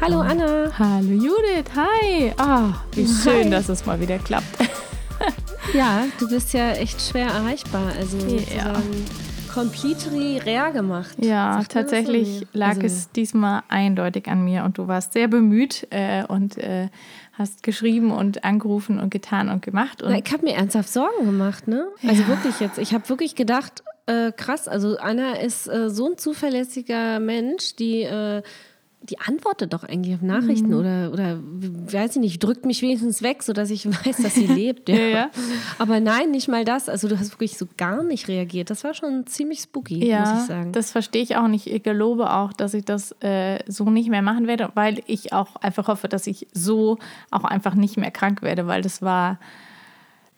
Hallo Anna. Hallo Judith, hi. Ah, wie schön, Hi. dass es mal wieder klappt. Ja, du bist ja echt schwer erreichbar. Also Ja. completely rare gemacht. Ja, tatsächlich lag Also, es diesmal eindeutig an mir und du warst sehr bemüht äh, und äh, hast geschrieben und angerufen und getan und gemacht. Und Na, ich habe mir ernsthaft Sorgen gemacht, ne? Also wirklich jetzt. Ich habe wirklich gedacht, äh, krass, also Anna ist äh, so ein zuverlässiger Mensch, die, äh, die antwortet doch eigentlich auf Nachrichten Mhm. oder, oder weiß ich nicht, drückt mich wenigstens weg, sodass ich weiß, dass sie lebt. Ja. Ja, ja. Aber nein, nicht mal das. Also du hast wirklich so gar nicht reagiert. Das war schon ziemlich spooky, ja, muss ich sagen. das verstehe ich auch nicht. Ich gelobe auch, dass ich das äh, so nicht mehr machen werde, weil ich auch einfach hoffe, dass ich so auch einfach nicht mehr krank werde, weil das war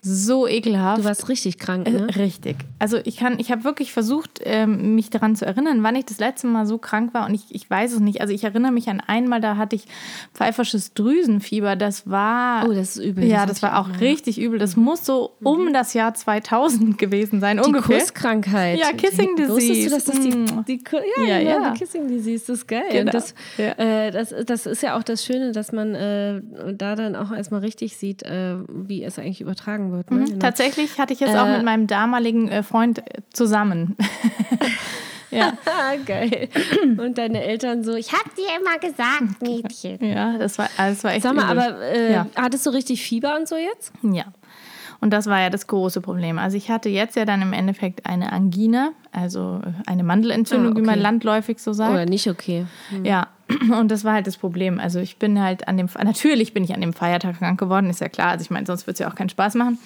so ekelhaft. Du warst richtig krank, Äh, ne? Richtig. Also ich kann, ich habe wirklich versucht, ähm, mich daran zu erinnern, wann ich das letzte Mal so krank war und ich, ich weiß es nicht. Also ich erinnere mich an einmal, da hatte ich pfeifersches Drüsenfieber. Das war. Oh, das ist übel. Ja, Das das war auch ja. richtig übel. Das muss so um das Jahr 2000 gewesen sein, Die ungefähr. Kusskrankheit. Ja, Kissing Die- Wusstest Disease. du, dass das die, Mm. die, ja, Ja, ja, die Kissing Disease, das ist geil. Genau. Und das, Ja. äh, das, das ist ja auch das Schöne, dass man äh, da dann auch erstmal richtig sieht, äh, wie es eigentlich übertragen wird. Ne? Genau. Tatsächlich hatte ich jetzt auch Äh, mit meinem damaligen äh, Freund äh, zusammen. ja. Geil. Und deine Eltern so, ich hab dir immer gesagt, Mädchen. ja, das war, das war echt Sag mal, übel. aber äh, Ja. hattest du richtig Fieber und so jetzt? Ja. Und das war ja das große Problem. Also ich hatte jetzt ja dann im Endeffekt eine Angina, also eine Mandelentzündung, Ah, wie man okay. landläufig so sagt. Oder nicht okay? Ja, und das war halt das Problem. Also ich bin halt an dem, natürlich bin ich an dem Feiertag krank geworden, ist ja klar. Also ich meine, sonst würde es ja auch keinen Spaß machen.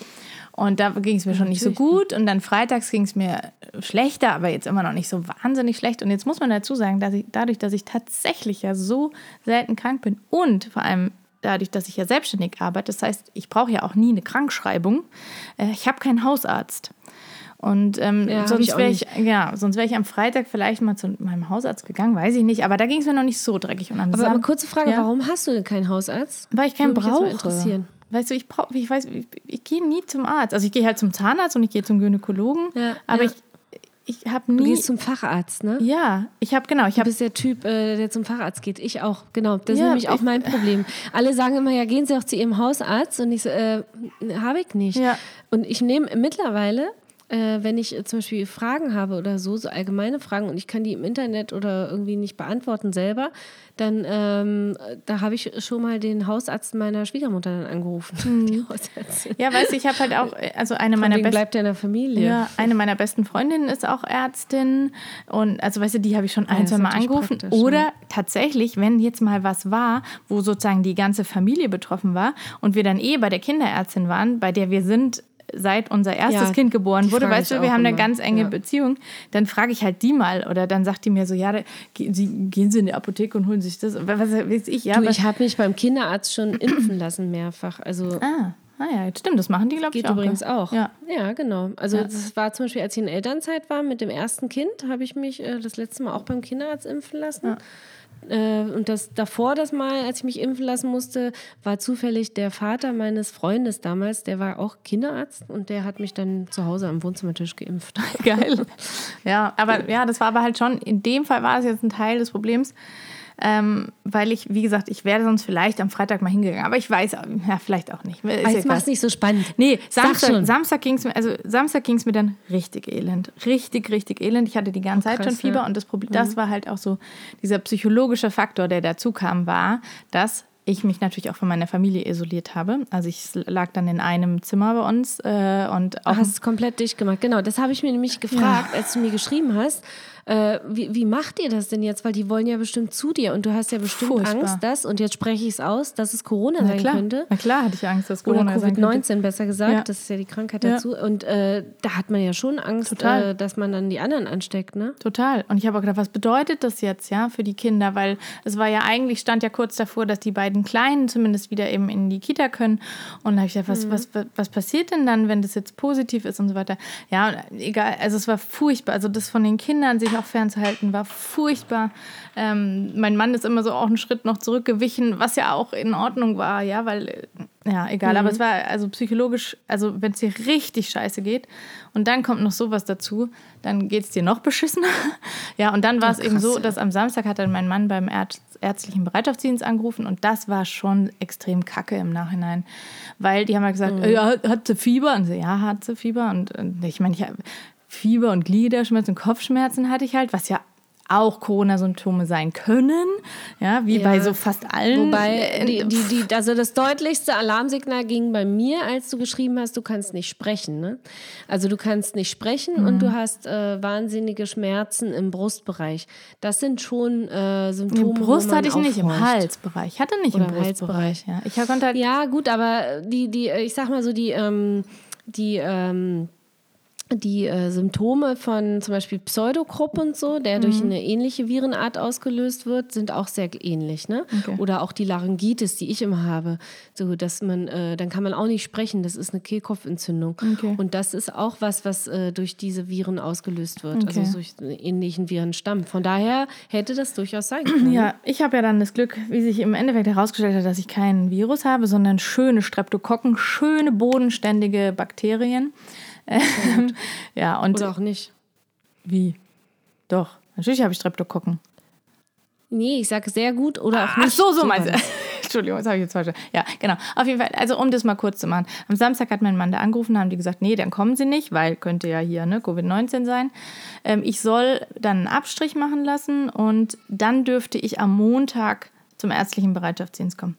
Und da ging es mir schon nicht so gut. Und dann freitags ging es mir schlechter, aber jetzt immer noch nicht so wahnsinnig schlecht. Und jetzt muss man dazu sagen, dass ich dadurch, dass ich tatsächlich ja so selten krank bin und vor allem dadurch, dass ich ja selbstständig arbeite, das heißt, ich brauche ja auch nie eine Krankschreibung. Äh, Ich habe keinen Hausarzt. Und ähm, Ja, hab sonst wäre ich, ja, sonst wäre ich am Freitag vielleicht mal zu meinem Hausarzt gegangen, weiß ich nicht. Aber da ging es mir noch nicht so dreckig. Und Aber, aber kurze Frage, Ja. warum hast du denn keinen Hausarzt? Weil ich keinen brauche. interessieren. Weißt du, ich brauche, ich weiß, ich, ich gehe nie zum Arzt. Also ich gehe halt zum Zahnarzt und ich gehe zum Gynäkologen. Ja, aber ich, ich habe Du nie. gehst zum Facharzt, ne? ja, ich habe genau, ich Du habe bist der Typ, äh, der zum Facharzt geht. Ich auch, genau. Das ist Ja, nämlich auch mein Problem. Alle sagen immer, ja, gehen Sie auch zu Ihrem Hausarzt. Und ich so, äh, habe ich nicht. Ja. Und ich nehme mittlerweile, äh, wenn ich äh, zum Beispiel Fragen habe oder so, so allgemeine Fragen und ich kann die im Internet oder irgendwie nicht beantworten selber, dann ähm, da habe ich schon mal den Hausarzt meiner Schwiegermutter dann angerufen. Die Hausärztin. ja, weißt du, ich habe halt auch, also eine Von meiner besten bleibt ja in der Familie. Ja, eine meiner besten Freundinnen ist auch Ärztin. Und also, weißt du, die habe ich schon ein, das zwei Mal angerufen. praktisch, Oder ja. tatsächlich, wenn jetzt mal was war, wo sozusagen die ganze Familie betroffen war und wir dann eh bei der Kinderärztin waren, bei der wir sind, seit unser erstes Ja, Kind geboren wurde, weißt du, wir haben eine immer. ganz enge Ja. Beziehung, dann frage ich halt die mal oder dann sagt die mir so, ja, da, gehen, Sie, gehen Sie in die Apotheke und holen sich das. Was weiß ich, ja, Du, ich habe mich beim Kinderarzt schon impfen lassen mehrfach. Also ah, ah ja, stimmt, das machen die, glaube ich, Geht auch. übrigens gell? auch. Ja. ja genau. Also das war zum Beispiel, als ich in Elternzeit war mit dem ersten Kind, habe ich mich äh, das letzte Mal auch beim Kinderarzt impfen lassen. Äh, und das davor das Mal, als ich mich impfen lassen musste, war zufällig der Vater meines Freundes damals, der war auch Kinderarzt und der hat mich dann zu Hause am Wohnzimmertisch geimpft. Geil. Ja, aber ja, das war aber halt schon, in dem Fall war es jetzt ein Teil des Problems, ähm, weil ich, wie gesagt, ich wäre sonst vielleicht am Freitag mal hingegangen, aber ich weiß, ja, vielleicht auch nicht. Ist ja jetzt mach's egal. nicht so spannend. Nee, Samstag. Samstag ging es mir, also Samstag ging es mir dann richtig elend. Richtig, richtig elend. Ich hatte die ganze Zeit Oh, krass, schon Fieber ja. Mhm. und das Problem, das war halt auch so, dieser psychologische Faktor, der dazu kam, war, dass ich mich natürlich auch von meiner Familie isoliert habe. Also ich lag dann in einem Zimmer bei uns äh, und auch Du hast es komplett dicht gemacht. Genau, das habe ich mir nämlich gefragt, als du mir geschrieben hast. Äh, wie, wie macht ihr das denn jetzt? Weil die wollen ja bestimmt zu dir und du hast ja bestimmt Furchtbar. Angst, dass, und jetzt spreche ich es aus, dass es Corona Na sein klar. könnte. Na klar hatte ich Angst, dass Oder Corona sein könnte. Covid-19 besser gesagt, Ja. das ist ja die Krankheit Ja. dazu. Und äh, da hat man ja schon Angst, äh, dass man dann die anderen ansteckt, ne? Total. Und ich habe auch gedacht, was bedeutet das jetzt, ja, für die Kinder? Weil es war ja eigentlich, stand ja kurz davor, dass die beiden Kleinen zumindest wieder eben in die Kita können. Und da habe ich gedacht, was, was, was, was passiert denn dann, wenn das jetzt positiv ist und so weiter? Ja, egal, also es war furchtbar. Also das von den Kindern sich auch fernzuhalten, war furchtbar. Ähm, mein Mann ist immer so auch einen Schritt noch zurückgewichen, was ja auch in Ordnung war, ja, weil, äh, ja, egal. Aber es war also psychologisch, also wenn es dir richtig scheiße geht und dann kommt noch sowas dazu, dann geht es dir noch beschissener. ja, und dann war es eben so, dass am Samstag hat dann mein Mann beim Ärz ärztlichen Bereitschaftsdienst angerufen und das war schon extrem kacke im Nachhinein. Weil die haben ja gesagt, äh, ja, hat, sie Fieber? Und so, ja, hat sie Fieber. Und, und ich meine, ich hab Fieber und Gliederschmerzen und Kopfschmerzen hatte ich halt, was ja auch Corona-Symptome sein können, ja, wie Ja. bei so fast allen. Wobei, die, die, die, also das deutlichste Alarmsignal ging bei mir, als du geschrieben hast, du kannst nicht sprechen. Ne? Also du kannst nicht sprechen und Mhm. du hast äh, wahnsinnige Schmerzen im Brustbereich. Das sind schon äh, Symptome. Im Brust hatte ich nicht, im aufhorcht. Halsbereich. Ich hatte nicht Oder im Brustbereich. Ja. Ich konnte halt Ja, gut, aber die, die, ich sag mal so, die, ähm, die, ähm, die äh, Symptome von zum Beispiel Pseudokrupp und so, der Mhm. durch eine ähnliche Virenart ausgelöst wird, sind auch sehr ähnlich. Ne? Okay. Oder auch die Laryngitis, die ich immer habe. So, dass man, äh, dann kann man auch nicht sprechen. Das ist eine Kehlkopfentzündung. Okay. Und das ist auch was, was äh, durch diese Viren ausgelöst wird. Okay. Also durch einen ähnlichen Virenstamm. Von daher hätte das durchaus sein können. Ja, ich habe ja dann das Glück, wie sich im Endeffekt herausgestellt hat, dass ich kein Virus habe, sondern schöne Streptokokken, schöne bodenständige Bakterien. Ähm, ja, und Oder auch nicht. wie? Doch, natürlich habe ich Streptokokken. Nee, ich sage sehr gut oder auch Ach nicht. so, so meinst du. Entschuldigung, das habe ich jetzt falsch. Ja, genau. Auf jeden Fall, also um das mal kurz zu machen. Am Samstag hat mein Mann da angerufen, haben die gesagt, nee, dann kommen sie nicht, weil könnte ja hier ne, Covid-19 sein. Ähm, ich soll dann einen Abstrich machen lassen und dann dürfte ich am Montag zum ärztlichen Bereitschaftsdienst kommen.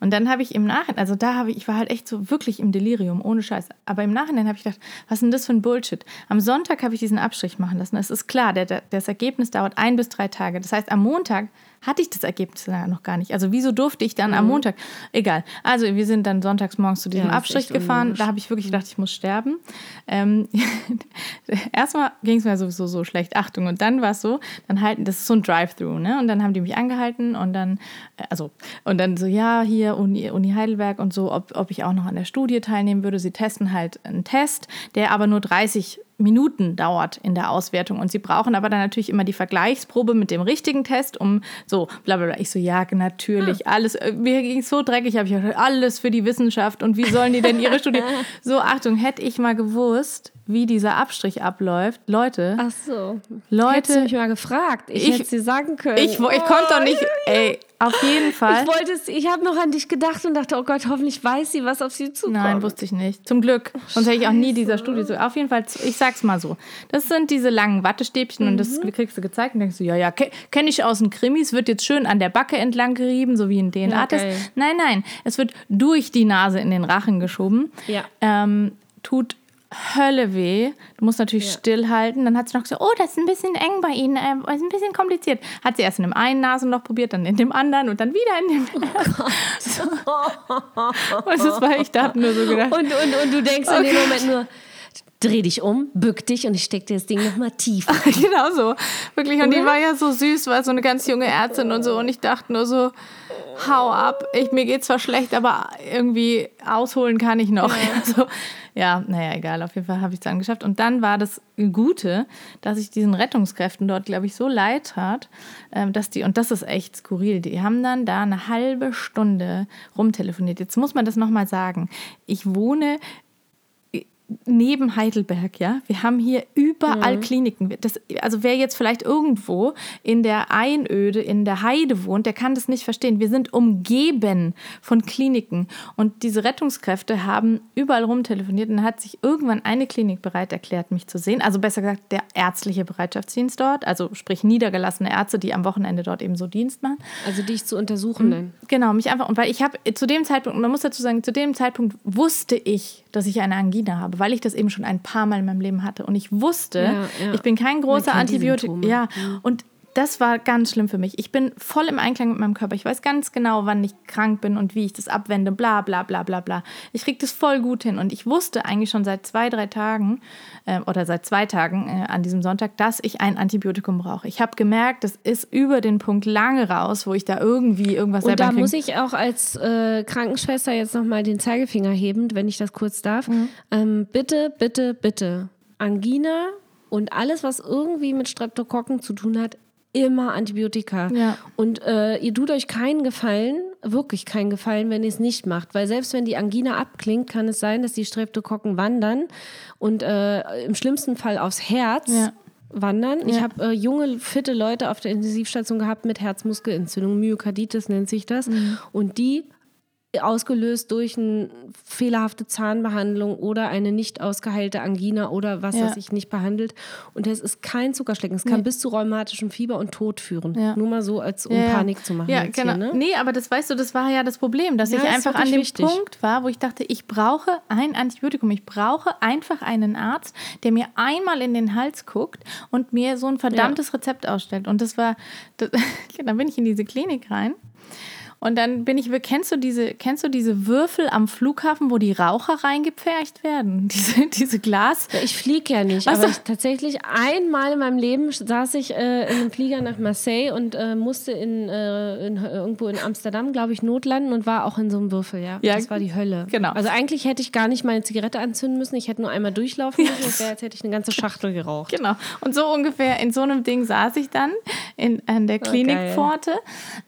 Und dann habe ich im Nachhinein, also da habe ich, ich war halt echt so wirklich im Delirium, ohne Scheiß. Aber im Nachhinein habe ich gedacht, was ist denn das für ein Bullshit? Am Sonntag habe ich diesen Abstrich machen lassen. Es ist klar, der, der, das Ergebnis dauert ein bis drei Tage. Das heißt, am Montag hatte ich das Ergebnis noch gar nicht. Also wieso durfte ich dann am Montag? Egal. Also wir sind dann sonntags morgens zu diesem Ja, Abstrich gefahren. unlogisch. Da habe ich wirklich gedacht, ich muss sterben. Ähm, erstmal ging es mir sowieso so schlecht. Achtung. Und dann war es so, dann halten, das ist so ein Drive-Thru, ne? Und dann haben die mich angehalten und dann, äh, also, und dann so, ja, hier Uni, Uni Heidelberg und so, ob, ob ich auch noch an der Studie teilnehmen würde. Sie testen halt einen Test, der aber nur 30 Minuten dauert in der Auswertung. Und sie brauchen aber dann natürlich immer die Vergleichsprobe mit dem richtigen Test, um so, bla bla bla. Ich so, ja, natürlich, alles, äh, mir ging es so dreckig, habe ich gedacht, alles für die Wissenschaft und wie sollen die denn ihre Studie. So, Achtung, hätte ich mal gewusst, wie dieser Abstrich abläuft. Leute, Ach so. Leute- Hättest du mich mal gefragt. Ich, Ich- hätte dir sagen können. ich, wo- ich konnte doch nicht, ey, auf jeden Fall. Ich wollte es, ich habe noch an dich gedacht und dachte, oh Gott, hoffentlich weiß sie, was auf sie zukommt. Nein, wusste ich nicht. Zum Glück. Sonst hätte ich auch nie dieser Studie so. Auf jeden Fall, ich sag's mal so. Das sind diese langen Wattestäbchen und das Mhm. kriegst du gezeigt und denkst du, ja, ja, ke- kenne ich aus den Krimis, wird jetzt schön an der Backe entlang gerieben, so wie ein DNA-Test. geil. nein, nein, es wird durch die Nase in den Rachen geschoben. Ja. Ähm, tut Hölle weh. Du musst natürlich Ja. stillhalten. Dann hat sie noch gesagt, oh, das ist ein bisschen eng bei Ihnen, äh, ist ein bisschen kompliziert. Hat sie erst in dem einen Nasenloch probiert, dann in dem anderen und dann wieder in dem. so. Und das war, ich dachte nur so gedacht. Und, und, und du denkst in dem Moment nur, dreh dich um, bück dich und ich steck dir das Ding nochmal tief. genau so. Wirklich. Und die war ja so süß, war so eine ganz junge Ärztin und so. Und ich dachte nur so, hau ab. Ich, mir geht zwar schlecht, aber irgendwie ausholen kann ich noch. So, ja, naja, egal. Auf jeden Fall habe ich es dann geschafft. Und dann war das Gute, dass ich diesen Rettungskräften dort, glaube ich, so leid tat, ähm, dass die, und das ist echt skurril, die haben dann da eine halbe Stunde rumtelefoniert. Jetzt muss man das nochmal sagen. Ich wohne neben Heidelberg, ja. Wir haben hier überall Kliniken. Das, also wer jetzt vielleicht irgendwo in der Einöde, in der Heide wohnt, der kann das nicht verstehen. Wir sind umgeben von Kliniken. Und diese Rettungskräfte haben überall rumtelefoniert und dann hat sich irgendwann eine Klinik bereit erklärt, mich zu sehen. Also besser gesagt, der ärztliche Bereitschaftsdienst dort, also sprich niedergelassene Ärzte, die am Wochenende dort eben so Dienst machen. Also dich zu untersuchen dann. Genau, mich einfach, und weil ich habe zu dem Zeitpunkt, man muss dazu sagen, zu dem Zeitpunkt wusste ich, dass ich eine Angina habe, weil ich das eben schon ein paar Mal in meinem Leben hatte. Und ich wusste, Ja, ja. ich bin kein großer. Symptome. Ja, und das war ganz schlimm für mich. Ich bin voll im Einklang mit meinem Körper. Ich weiß ganz genau, wann ich krank bin und wie ich das abwende, bla bla bla bla bla. Ich kriege das voll gut hin. Und ich wusste eigentlich schon seit zwei, drei Tagen äh, oder seit zwei Tagen äh, an diesem Sonntag, dass ich ein Antibiotikum brauche. Ich habe gemerkt, das ist über den Punkt lange raus, wo ich da irgendwie irgendwas Und selber da hinkriege. muss ich auch als äh, Krankenschwester jetzt nochmal den Zeigefinger heben, wenn ich das kurz darf. Mhm. Ähm, bitte, bitte, bitte. Angina und alles, was irgendwie mit Streptokokken zu tun hat, immer Antibiotika. Ja. Und äh, ihr tut euch keinen Gefallen, wirklich keinen Gefallen, wenn ihr es nicht macht. Weil selbst wenn die Angina abklingt, kann es sein, dass die Streptokokken wandern und äh, im schlimmsten Fall aufs Herz. Ja. Wandern. Ich habe äh, junge, fitte Leute auf der Intensivstation gehabt mit Herzmuskelentzündung, Myokarditis nennt sich das. Mhm. Und die ausgelöst durch eine fehlerhafte Zahnbehandlung oder eine nicht ausgeheilte Angina oder was Ja. weiß ich nicht behandelt. Und das ist kein Zuckerschlecken. Es kann Nee. bis zu rheumatischem Fieber und Tod führen. Ja. Nur mal so, als um Ja. Panik zu machen. Ja, genau. Hier, ne? Nee, aber das weißt du, das war ja das Problem, dass ich einfach an dem wichtig. Punkt war, wo ich dachte, ich brauche ein Antibiotikum. Ich brauche einfach einen Arzt, der mir einmal in den Hals guckt und mir so ein verdammtes Rezept ausstellt. Und das war, das, dann bin ich in diese Klinik rein. Und dann bin ich, kennst du diese, kennst du diese Würfel am Flughafen, wo die Raucher reingepfercht werden? Diese, diese Glas. Ich fliege ja nicht, Was aber ich, tatsächlich einmal in meinem Leben saß ich äh, in einem Flieger nach Marseille und äh, musste in, äh, in, irgendwo in Amsterdam, glaube ich, notlanden und war auch in so einem Würfel, ja. Ja, das war die Hölle. genau. Also eigentlich hätte ich gar nicht meine Zigarette anzünden müssen, ich hätte nur einmal durchlaufen müssen, wäre, als hätte ich eine ganze Schachtel geraucht. Genau. Und so ungefähr in so einem Ding saß ich dann in, an der Klinikpforte.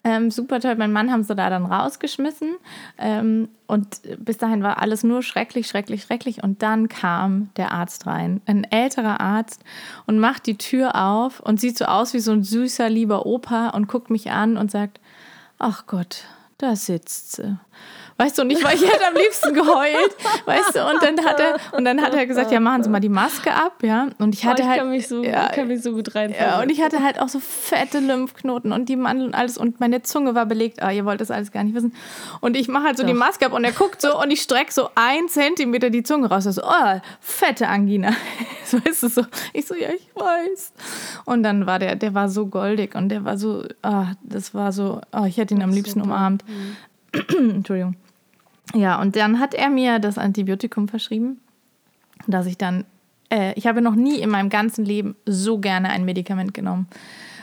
Ähm, super toll. Mein Mann haben sie da dann rausgeschmissen. Ähm, und bis dahin war alles nur schrecklich, schrecklich, schrecklich. Und dann kam der Arzt rein, ein älterer Arzt, und macht die Tür auf und sieht so aus wie so ein süßer, lieber Opa und guckt mich an und sagt: Ach Gott, da sitzt sie. Weißt du, und ich, war- ich hätte am liebsten geheult, weißt du, und dann hat er, und dann hat er gesagt, ja, machen Sie mal die Maske ab, ja, und ich hatte ich halt, kann mich so, ja, ich kann mich so gut rein. ja, und ich hatte halt auch so fette Lymphknoten und die Mandeln und alles und meine Zunge war belegt. Ah, ihr wollt das alles gar nicht wissen. Und ich mache halt so die Maske ab und er guckt so und ich strecke so ein Zentimeter die Zunge raus. So, oh, fette Angina. So weißt du so. Ich so, ja, ich weiß. Und dann war der, der war so goldig und der war so, ah, das war so, oh, ich hätte ihn am liebsten umarmt. Entschuldigung. Ja, und dann hat er mir das Antibiotikum verschrieben, dass ich dann, äh, ich habe noch nie in meinem ganzen Leben so gerne ein Medikament genommen.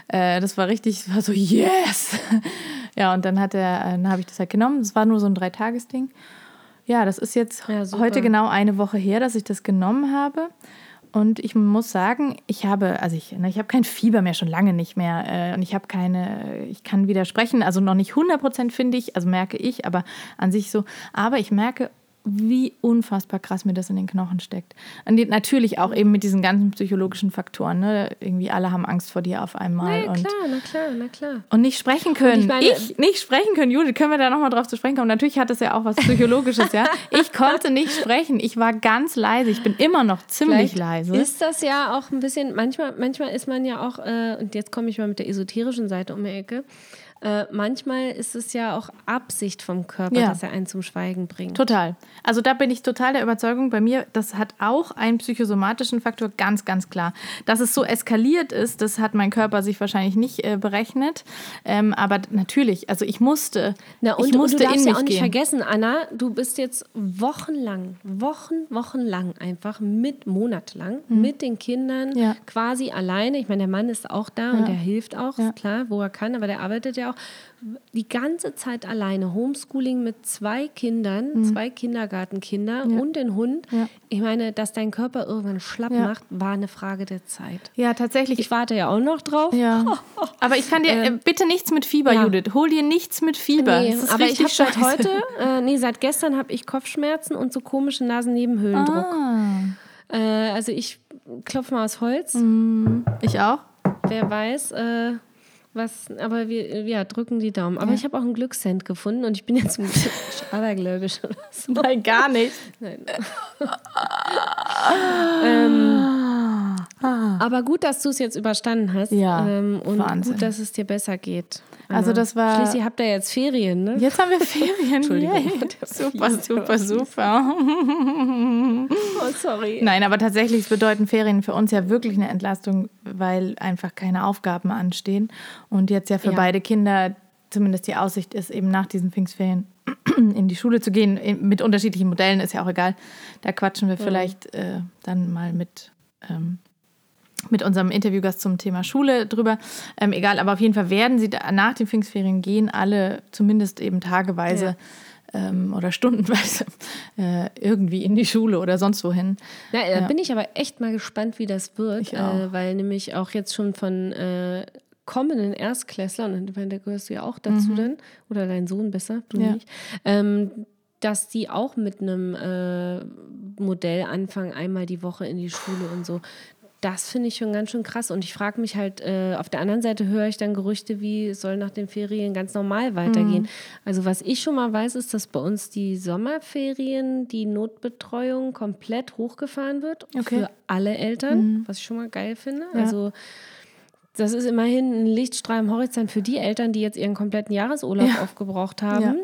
Äh, das war richtig, das war so, yes! ja, und dann hat er, äh, dann habe ich das halt genommen. Das war nur so ein Dreitagesding. Ja, das ist jetzt Ja, heute genau eine Woche her, dass ich das genommen habe. Und ich muss sagen, ich habe, also ich, ne, ich habe kein Fieber mehr, schon lange nicht mehr. Äh, und ich habe keine, ich kann widersprechen, also noch nicht 100% finde ich, also merke ich, aber an sich so. Aber ich merke, wie unfassbar krass mir das in den Knochen steckt. Und natürlich auch eben mit diesen ganzen psychologischen Faktoren. Ne? Irgendwie alle haben Angst vor dir auf einmal. Ja, und klar, na klar, na klar. und nicht sprechen können. Ich, ich meine- nicht sprechen können, Judith, können wir da nochmal drauf zu sprechen kommen? Natürlich hat das ja auch was Psychologisches, ja. Ich konnte nicht sprechen. Ich war ganz leise. Ich bin immer noch ziemlich Vielleicht leise. Ist das ja auch ein bisschen, manchmal, manchmal ist man ja auch, äh, und jetzt komme ich mal mit der esoterischen Seite um die Ecke, äh, manchmal ist es ja auch Absicht vom Körper, Ja. dass er einen zum Schweigen bringt. Total. Also da bin ich total der Überzeugung bei mir, das hat auch einen psychosomatischen Faktor, ganz, ganz klar. Dass es so eskaliert ist, das hat mein Körper sich wahrscheinlich nicht äh, berechnet. Ähm, aber natürlich, also ich musste, Na, und, ich musste und du darfst ja auch nicht gehen. vergessen, Anna, du bist jetzt wochenlang, Wochen, wochenlang einfach mit, monatelang mit den Kindern. Ja. quasi alleine. Ich meine, der Mann ist auch da und der hilft auch, Ja. ist klar, wo er kann, aber der arbeitet ja auch die ganze Zeit alleine. Homeschooling mit zwei Kindern, zwei Kindergartenkinder und den Hund. Ja. Ich meine, dass dein Körper irgendwann schlapp Ja. macht, war eine Frage der Zeit. Ja, tatsächlich. Ich warte ja auch noch drauf. Ja. Aber ich kann dir äh, bitte nichts mit Fieber, ja. Judith. Hol dir nichts mit Fieber. Nee, aber ich habe seit heute, äh, nee, seit gestern habe ich Kopfschmerzen und so komischen Nasennebenhöhlendruck. Ah, Äh, also ich klopfe mal aus Holz. ich auch. Wer weiß, äh, was, aber wir äh, ja, drücken die Daumen. Aber ich habe auch einen Glückscent gefunden und ich bin jetzt ein bisschen abergläubisch oder so. Nein, gar nicht. Nein. ähm, aber gut, dass du es jetzt überstanden hast. Ja, ähm, und Wahnsinn. gut, dass es dir besser geht. Also das war- Schließlich habt ihr jetzt Ferien, ne? Jetzt haben wir Ferien. Entschuldigung. Super, super, super. Oh, sorry. Nein, aber tatsächlich bedeuten Ferien für uns ja wirklich eine Entlastung, weil einfach keine Aufgaben anstehen. Und jetzt ja für Ja. beide Kinder zumindest die Aussicht ist, eben nach diesen Pfingstferien in die Schule zu gehen. Mit unterschiedlichen Modellen ist ja auch egal. Da quatschen wir vielleicht äh, dann mal mit. Ähm, mit unserem Interviewgast zum Thema Schule drüber. Ähm, egal, aber auf jeden Fall werden sie da, nach den Pfingstferien gehen alle zumindest eben tageweise ähm, oder stundenweise äh, irgendwie in die Schule oder sonst wohin. Na, da bin ich aber echt mal gespannt, wie das wird, äh, weil nämlich auch jetzt schon von äh, kommenden Erstklässlern, und da gehörst du ja auch dazu dann, oder dein Sohn besser, du Mhm. Ja. nicht, ähm, dass die auch mit einem äh, Modell anfangen, einmal die Woche in die Schule und so. Das finde ich schon ganz schön krass. Und ich frage mich halt, äh, auf der anderen Seite höre ich dann Gerüchte, wie es soll nach den Ferien ganz normal weitergehen. Mhm. Also was ich schon mal weiß, ist, dass bei uns die Sommerferien, die Notbetreuung komplett hochgefahren wird Okay. Mhm. für alle Eltern, was ich schon mal geil finde. Also das ist immerhin ein Lichtstrahl am Horizont für die Eltern, die jetzt ihren kompletten Jahresurlaub aufgebraucht haben,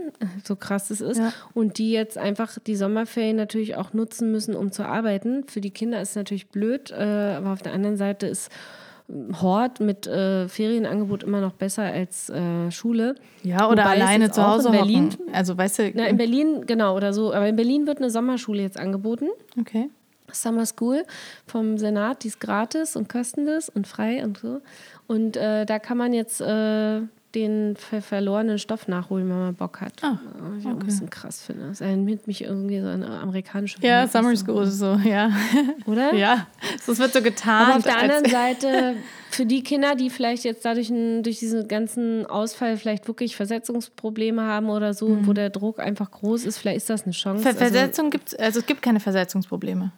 so krass es ist, Ja. und die jetzt einfach die Sommerferien natürlich auch nutzen müssen, um zu arbeiten. Für die Kinder ist es natürlich blöd, äh, aber auf der anderen Seite ist Hort mit äh, Ferienangebot immer noch besser als äh, Schule. Ja, oder Wobei alleine zu Hause in Berlin, hocken. Also, weißt du, Na, in Berlin, genau, oder so. Aber in Berlin wird eine Sommerschule jetzt angeboten. okay. Summer School vom Senat, die ist gratis und kostenlos und frei und so. Und äh, da kann man jetzt äh, den ver verlorenen Stoff nachholen, wenn man Bock hat. Ah, Was ich auch ein bisschen krass finde. Das erinnert mich irgendwie so an eine amerikanische Ja, Verhältnisse. Summer School ist so, ja. Oder? Ja, es wird so getan. Aber auf der anderen Seite, für die Kinder, die vielleicht jetzt dadurch durch diesen ganzen Ausfall vielleicht wirklich Versetzungsprobleme haben oder so, wo der Druck einfach groß ist, vielleicht ist das eine Chance. Ver Also- Versetzung gibt's, also es gibt keine Versetzungsprobleme.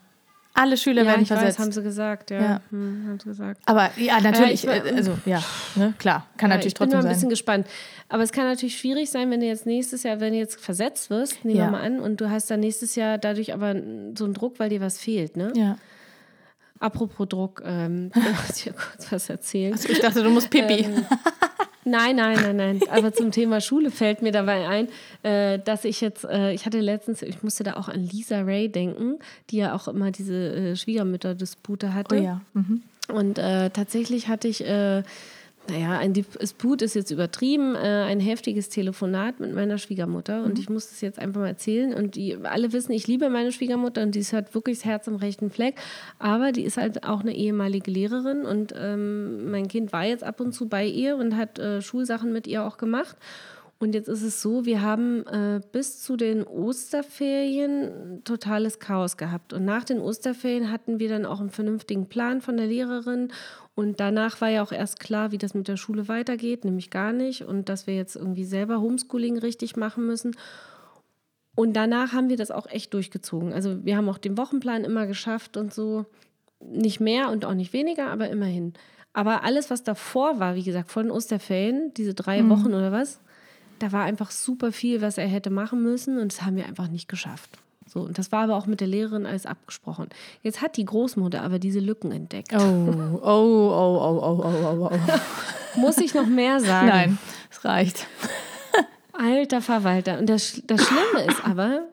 Alle Schüler ja, werden ich versetzt. weiß, haben sie gesagt, ja. Ja. Hm, haben sie gesagt. aber ja, natürlich, Ja, ich äh, also ja, ne, klar, kann Ja, natürlich ich bin trotzdem mal ein bisschen sein. gespannt. Aber es kann natürlich schwierig sein, wenn du jetzt nächstes Jahr, wenn du jetzt versetzt wirst, nehmen wir mal an, und du hast dann nächstes Jahr dadurch aber so einen Druck, weil dir was fehlt, ne? Ja. Apropos Druck, ähm, ich dir kurz was erzählen. Also ich dachte, du musst Pipi. Ähm, Nein, nein, nein, nein. Aber zum Thema Schule fällt mir dabei ein, äh, dass ich jetzt, äh, ich hatte letztens, ich musste da auch an Lisa Ray denken, die ja auch immer diese äh, Schwiegermütter-Dispute hatte. oh ja. Mhm. Und äh, tatsächlich hatte ich, äh, naja, ein Disput ist jetzt übertrieben, äh, ein heftiges Telefonat mit meiner Schwiegermutter. Und ich muss das jetzt einfach mal erzählen. Und die alle wissen, ich liebe meine Schwiegermutter und die ist halt wirklich das Herz am rechten Fleck. Aber die ist halt auch eine ehemalige Lehrerin. Und ähm, mein Kind war jetzt ab und zu bei ihr und hat äh, Schulsachen mit ihr auch gemacht. Und jetzt ist es so, wir haben äh, bis zu den Osterferien totales Chaos gehabt. Und nach den Osterferien hatten wir dann auch einen vernünftigen Plan von der Lehrerin. Und danach war ja auch erst klar, wie das mit der Schule weitergeht, nämlich gar nicht. Und dass wir jetzt irgendwie selber Homeschooling richtig machen müssen. Und danach haben wir das auch echt durchgezogen. Also wir haben auch den Wochenplan immer geschafft und so. Nicht mehr und auch nicht weniger, aber immerhin. Aber alles, was davor war, wie gesagt, vor den Osterferien, diese drei Wochen oder was, da war einfach super viel, was er hätte machen müssen und das haben wir einfach nicht geschafft. So, und das war aber auch mit der Lehrerin alles abgesprochen. Jetzt hat die Großmutter aber diese Lücken entdeckt. Oh, oh, oh, oh, oh, oh, oh, oh. Muss ich noch mehr sagen? Nein, es reicht. Alter Verwalter. Und das, das Schlimme ist aber,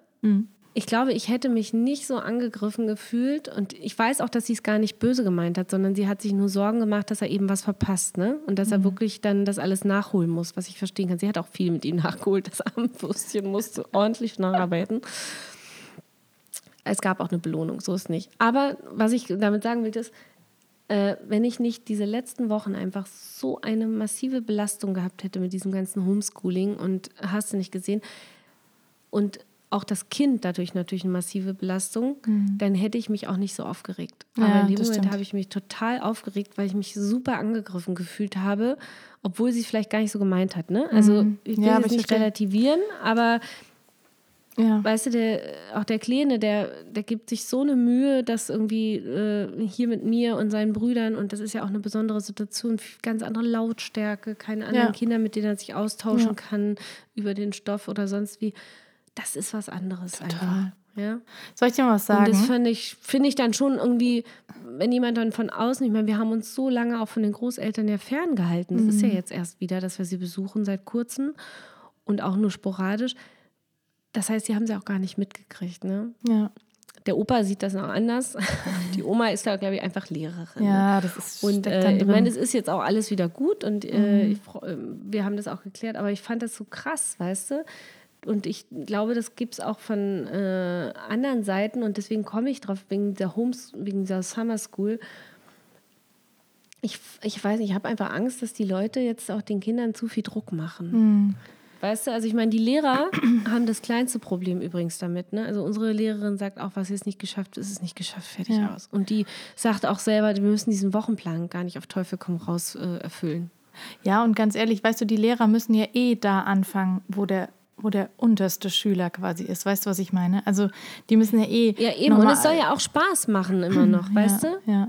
ich glaube, ich hätte mich nicht so angegriffen gefühlt. Und ich weiß auch, dass sie es gar nicht böse gemeint hat, sondern sie hat sich nur Sorgen gemacht, dass er eben was verpasst. Ne? Und dass er wirklich dann das alles nachholen muss, was ich verstehen kann. Sie hat auch viel mit ihm nachgeholt. Das Armbrustchen musste ordentlich nacharbeiten. Es gab auch eine Belohnung, so ist nicht. Aber was ich damit sagen will, ist, äh, wenn ich nicht diese letzten Wochen einfach so eine massive Belastung gehabt hätte mit diesem ganzen Homeschooling und hast du nicht gesehen und auch das Kind dadurch natürlich eine massive Belastung, dann hätte ich mich auch nicht so aufgeregt. Ja, Aber in dem Moment stimmt. habe ich mich total aufgeregt, weil ich mich super angegriffen gefühlt habe, obwohl sie es vielleicht gar nicht so gemeint hat. Ne? Also ich will Ja, jetzt ich nicht relativieren, aber Ja. Weißt du, der, auch der Kleine, der, der gibt sich so eine Mühe, dass irgendwie äh, hier mit mir und seinen Brüdern, und das ist ja auch eine besondere Situation, ganz andere Lautstärke, keine anderen Ja. Kinder, mit denen er sich austauschen Ja. kann über den Stoff oder sonst wie. Das ist was anderes einfach. Ja? Soll ich dir mal was Und sagen? das finde ich, finde ich dann schon irgendwie, wenn jemand dann von außen, ich meine, wir haben uns so lange auch von den Großeltern ja ferngehalten. Das ist Mhm. ja jetzt erst wieder, dass wir sie besuchen seit kurzem und auch nur sporadisch. Das heißt, sie haben sie auch gar nicht mitgekriegt, ne? ja. der Opa sieht das noch anders. Die Oma ist da, glaube ich, einfach Lehrerin. ne? Ja, das ist Und äh, ich meine, es ist jetzt auch alles wieder gut und äh, Mhm. ich, freu- äh, wir haben das auch geklärt, aber ich fand das so krass, weißt du? Und ich glaube, das gibt es auch von äh, anderen Seiten und deswegen komme ich drauf, wegen der Homes, wegen dieser Summer School. Ich, ich weiß nicht, ich habe einfach Angst, dass die Leute jetzt auch den Kindern zu viel Druck machen. Mhm. Weißt du, also ich meine, die Lehrer haben das kleinste Problem übrigens damit. Ne? Also unsere Lehrerin sagt auch, was ist nicht geschafft, ist es nicht geschafft, fertig Ja. aus. Und die sagt auch selber, wir müssen diesen Wochenplan gar nicht auf Teufel komm raus äh, erfüllen. Ja, und ganz ehrlich, weißt du, die Lehrer müssen ja eh da anfangen, wo der, wo der unterste Schüler quasi ist. Weißt du, was ich meine? Also, die müssen ja eh. Ja, eben. Und es soll ja auch Spaß machen immer noch, weißt ja, du? Ja.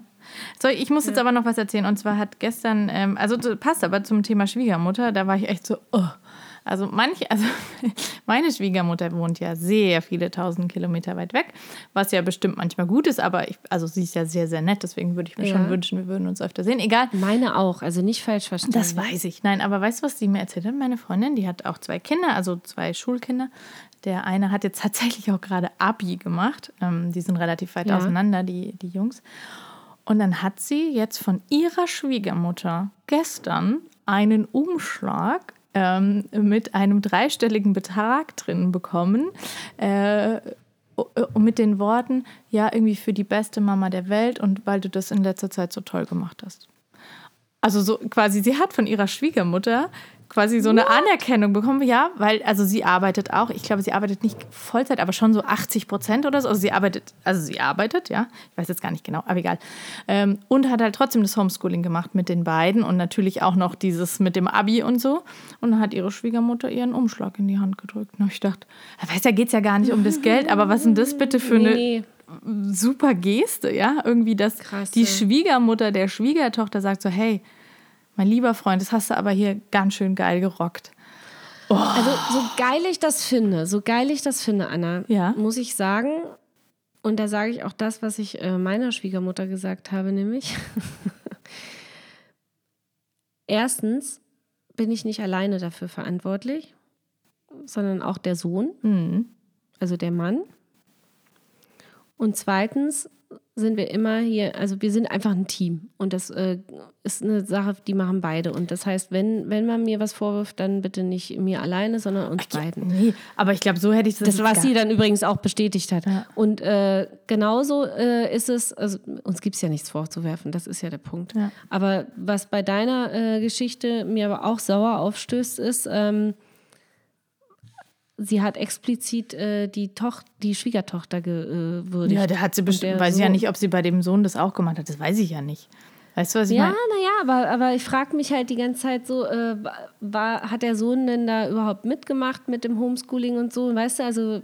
So, ich muss jetzt aber noch was erzählen. Und zwar hat gestern, ähm, also passt aber zum Thema Schwiegermutter, da war ich echt so, oh. Also manche, also meine Schwiegermutter wohnt ja sehr viele tausend Kilometer weit weg, was ja bestimmt manchmal gut ist, aber ich, also sie ist ja sehr, sehr nett, deswegen würde ich mir Ja. schon wünschen, wir würden uns öfter sehen. Egal. Meine auch, also nicht falsch verstehen. Das weiß ich. Nein, aber weißt du, was sie mir erzählt hat? Meine Freundin, die hat auch zwei Kinder, also zwei Schulkinder. Der eine hat jetzt tatsächlich auch gerade Abi gemacht. Ähm, die sind relativ weit Ja. auseinander, die, die Jungs. Und dann hat sie jetzt von ihrer Schwiegermutter gestern einen Umschlag ähm, mit einem dreistelligen Betrag drin bekommen. Äh, und mit den Worten, ja, irgendwie für die beste Mama der Welt und weil du das in letzter Zeit so toll gemacht hast. Also so quasi, sie hat von ihrer Schwiegermutter quasi so eine Anerkennung bekommen, ja, weil, also sie arbeitet auch, ich glaube, sie arbeitet nicht Vollzeit, aber schon so 80 Prozent oder so. Also sie arbeitet, also sie arbeitet, ja, ich weiß jetzt gar nicht genau, aber egal. Ähm, und hat halt trotzdem das Homeschooling gemacht mit den beiden und natürlich auch noch dieses mit dem Abi und so. Und dann hat ihre Schwiegermutter ihren Umschlag in die Hand gedrückt. Und ich dachte, weißt da geht es ja gar nicht um das Geld, aber was denn das bitte für eine Nee, super Geste, ja, irgendwie, dass Krass, die ja. Schwiegermutter der Schwiegertochter sagt so, hey, mein lieber Freund, das hast du aber hier ganz schön geil gerockt. Also so geil ich das finde, so geil ich das finde, Anna, Ja. muss ich sagen, und da sage ich auch das, was ich äh, meiner Schwiegermutter gesagt habe, nämlich, erstens bin ich nicht alleine dafür verantwortlich, sondern auch der Sohn, Mhm. also der Mann. Und zweitens sind wir immer hier, also wir sind einfach ein Team und das äh, ist eine Sache, die machen beide. Und das heißt, wenn, wenn man mir was vorwirft, dann bitte nicht mir alleine, sondern uns beiden. Nee, aber ich glaube, so hätte ich das. Das, was sie dann übrigens auch bestätigt hat. Ja. Und äh, genauso äh, ist es, also uns gibt es ja nichts vorzuwerfen, das ist ja der Punkt. Ja. Aber was bei deiner äh, Geschichte mir aber auch sauer aufstößt, ist, ähm, sie hat explizit äh, die, Toch die Schwiegertochter gewürdigt. Ja, der hat sie bestimmt, weiß ich ja nicht, ob sie bei dem Sohn das auch gemacht hat. Das weiß ich ja nicht. Weißt du, was ich Ja, meine? naja, aber, aber ich frage mich halt die ganze Zeit so, äh, war, hat der Sohn denn da überhaupt mitgemacht mit dem Homeschooling und so? Weißt du, also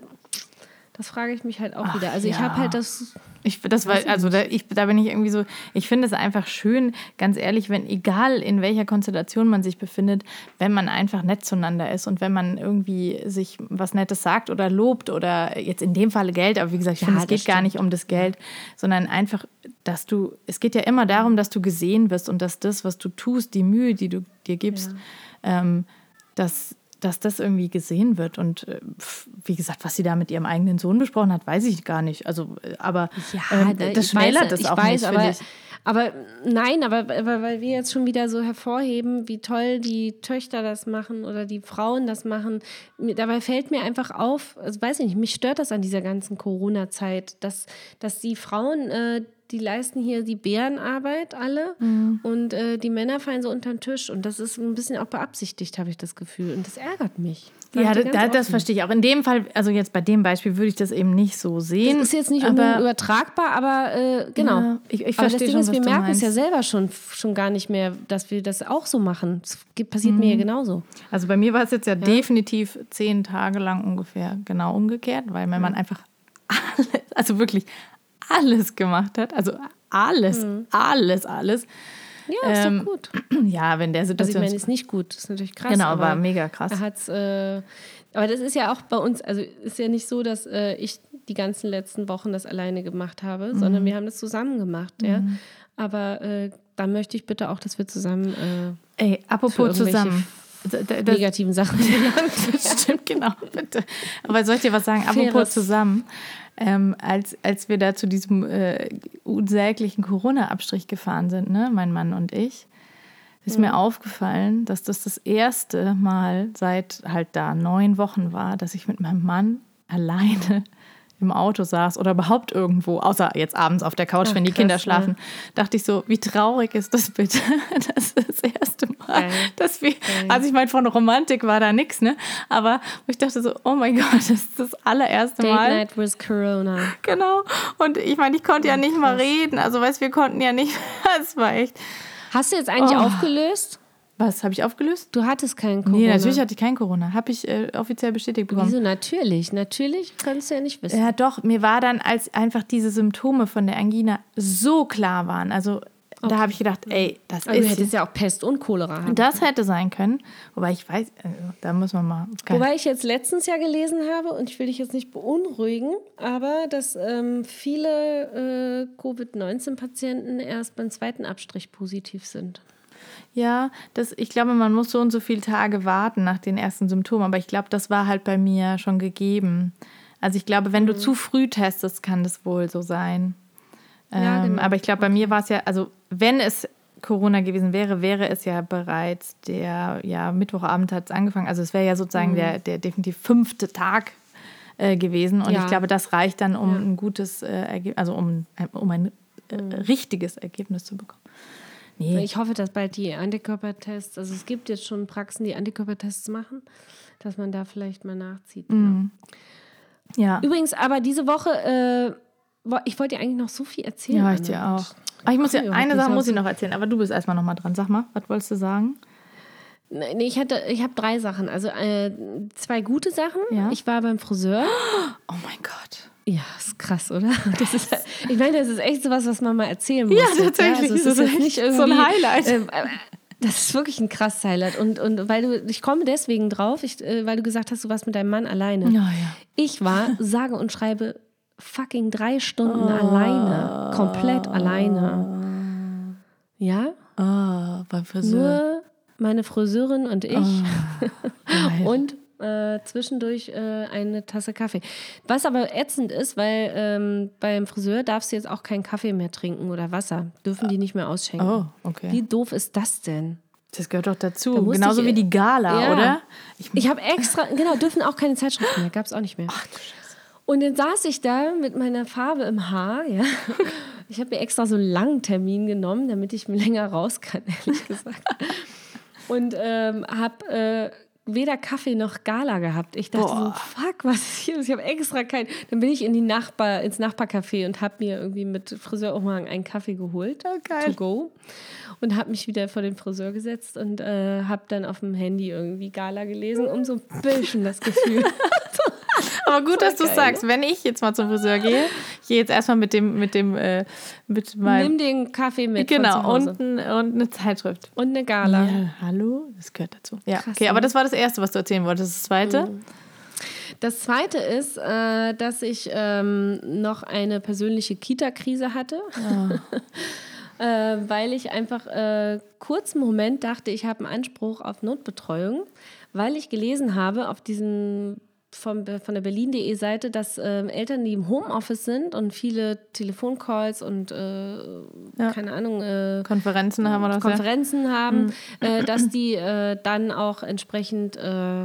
das frage ich mich halt auch Ach, wieder. Also ich ja. habe halt das, Ich, das war, also da, ich, da bin ich irgendwie so, ich finde es einfach schön, ganz ehrlich, wenn, egal in welcher Konstellation man sich befindet, wenn man einfach nett zueinander ist und wenn man irgendwie sich was Nettes sagt oder lobt oder jetzt in dem Falle Geld, aber wie gesagt, ich Ja, finde, es geht gar nicht um das Geld, sondern einfach, dass du, es geht ja immer darum, dass du gesehen wirst und dass das, was du tust, die Mühe, die du dir gibst, ähm, dass dass das irgendwie gesehen wird. Und äh, wie gesagt, was sie da mit ihrem eigenen Sohn besprochen hat, weiß ich gar nicht. Also, äh, aber ähm, ne, das schmälert das auch weiß, nicht, aber, aber nein, aber, aber weil wir jetzt schon wieder so hervorheben, wie toll die Töchter das machen oder die Frauen das machen, dabei fällt mir einfach auf, also weiß ich nicht, mich stört das an dieser ganzen Corona-Zeit, dass, dass die Frauen, äh, die leisten hier die Bärenarbeit alle Mhm. und äh, die Männer fallen so unter den Tisch und das ist ein bisschen auch beabsichtigt, habe ich das Gefühl und das ärgert mich. Ja, da, das verstehe ich auch. In dem Fall, also jetzt bei dem Beispiel würde ich das eben nicht so sehen. Das ist jetzt nicht aber übertragbar, aber äh, genau. Ja, ich- ich aber das verstehe Ding schon, ist, wir merken es ja selber schon, schon gar nicht mehr, dass wir das auch so machen. Es gibt- passiert mir ja Mhm. genauso. Also bei mir war es jetzt ja, definitiv zehn Tage lang ungefähr genau umgekehrt, weil mein Mann einfach alles, also wirklich alles gemacht hat. Also alles, alles, alles. Ja, ist Ähm, doch gut. Ja, wenn der Also ich Situation. meine, ist nicht gut. Das ist natürlich krass. Genau, aber war mega krass. Er hat's, äh, aber das ist ja auch bei uns, also ist ja nicht so, dass äh, ich die ganzen letzten Wochen das alleine gemacht habe, Mhm. sondern wir haben das zusammen gemacht. Ja? Aber äh, dann möchte ich bitte auch, dass wir zusammen äh, Ey, apropos zusammen. Das- negativen Sachen Das stimmt, genau, bitte. Aber soll ich dir was sagen? Faires. Apropos zusammen. ähm, als, als wir da zu diesem äh, unsäglichen Corona-Abstrich gefahren sind, ne, mein Mann und ich, ist Mhm. mir aufgefallen, dass das das erste Mal seit halt da neun Wochen war, dass ich mit meinem Mann alleine im Auto saß oder überhaupt irgendwo, außer jetzt abends auf der Couch, Ach, wenn die krass, Kinder ja. schlafen, dachte ich so, wie traurig ist das bitte? Das ist das erste Mal, Geil. dass wir, also ich meine, von Romantik war da nichts, ne? Aber ich dachte so, oh mein Gott, das ist das allererste Date Mal. Night with Corona. Genau. Und ich meine, ich konnte ja nicht mal reden. Also, weißt wir konnten ja nicht. Es war echt. Hast du jetzt eigentlich Oh. aufgelöst? Was, habe ich aufgelöst? Du hattest keinen Corona. Nee, natürlich hatte ich kein Corona. Habe ich äh, offiziell bestätigt bekommen. Wieso natürlich? Natürlich kannst du ja nicht wissen. Ja, doch. Mir war dann, als einfach diese Symptome von der Angina so klar waren. Also, da habe ich gedacht, ey, das du ist. hättest ja auch Pest und Cholera haben. Das hätte sein können. Wobei ich weiß, also, da muss man mal. Wobei ich jetzt letztens ja gelesen habe, und ich will dich jetzt nicht beunruhigen, aber dass ähm, viele äh, Covid-19-Patienten erst beim zweiten Abstrich positiv sind. Ja, das, ich glaube, man muss so und so viele Tage warten nach den ersten Symptomen, aber ich glaube, das war halt bei mir schon gegeben. Also ich glaube, wenn du zu früh testest, kann das wohl so sein. Ja, ähm, genau. Aber ich glaube, bei mir war es ja, also wenn es Corona gewesen wäre, wäre es ja bereits der, ja, Mittwochabend hat es angefangen. Also es wäre ja sozusagen der, der definitiv fünfte Tag äh, gewesen. Und Ja. ich glaube, das reicht dann, um ein gutes äh, Ergebnis, also um, ein- um ein äh, richtiges Ergebnis zu bekommen. Nee. Ich hoffe, dass bald die Antikörpertests, also es gibt jetzt schon Praxen, die Antikörpertests machen, dass man da vielleicht mal nachzieht. ja. Übrigens, aber diese Woche, äh, ich wollte dir eigentlich noch so viel erzählen. Ja, ich dir auch. Aber ich muss dir, Ja, eine Sache muss ich noch erzählen, aber du bist erstmal nochmal dran. Sag mal, was wolltest du sagen? Nee, ich hatte, ich habe drei Sachen. Also äh, zwei gute Sachen. Ja. Ich war beim Friseur. Oh mein Gott. Ja, ist krass, oder? Das ist, ich meine, das ist echt sowas, was man mal erzählen muss. Ja, jetzt, tatsächlich. Also, es Das ist nicht irgendwie, so ein Highlight. äh, äh, das ist wirklich ein krasses Highlight. Und, und weil du, ich komme deswegen drauf, ich, äh, weil du gesagt hast, du warst mit deinem Mann alleine. Ja, ja. Ich war, sage und schreibe, fucking drei Stunden Oh. alleine. Komplett alleine. Ja? Oh, beim Friseur. Nur meine Friseurin und ich. Geil. Und äh, zwischendurch äh, eine Tasse Kaffee. Was aber ätzend ist, weil ähm, beim Friseur darfst du jetzt auch keinen Kaffee mehr trinken oder Wasser. Dürfen die nicht mehr ausschenken. Oh, okay. Wie doof ist das denn? Das gehört doch dazu. Da Genauso ich- wie die Gala, Ja. oder? Ich, Ich habe extra, genau, dürfen auch keine Zeitschriften mehr, gab es auch nicht mehr. Und dann saß ich da mit meiner Farbe im Haar, ja. Ich habe mir extra so einen langen Termin genommen, damit ich mir länger raus kann, ehrlich gesagt. Und ähm, habe äh, weder Kaffee noch Gala gehabt. Ich dachte so, fuck, was ist hier? Ich habe extra kein. Dann bin ich in die Nachbar, ins Nachbarcafé und habe mir irgendwie mit Friseurumhang einen Kaffee geholt. geil. To go. Und habe mich wieder vor den Friseur gesetzt und äh, habe dann auf dem Handy irgendwie Gala gelesen, um so ein bisschen das Gefühl. aber gut, dass du geil, sagst. Wenn ich jetzt mal zum Friseur gehe, ich gehe jetzt erstmal mit dem, mit dem, äh, mit meinem. Nimm den Kaffee mit. Genau, und, ein, und eine Zeitschrift. und eine Gala. Ja, hallo? Das gehört dazu. Ja, Krass, okay, ne? aber das war das Erste, was du erzählen wolltest. Das Zweite? Das zweite ist, äh, dass ich ähm, noch eine persönliche Kita-Krise hatte. äh, weil ich einfach äh, kurz einen Moment dachte, ich habe einen Anspruch auf Notbetreuung, weil ich gelesen habe auf diesem vom, von der berlin.de Seite, dass ähm, Eltern, die im Homeoffice sind und viele Telefoncalls und äh, keine Ahnung, äh, Konferenzen haben sehr- Konferenzen haben, äh, dass die äh, dann auch entsprechend äh,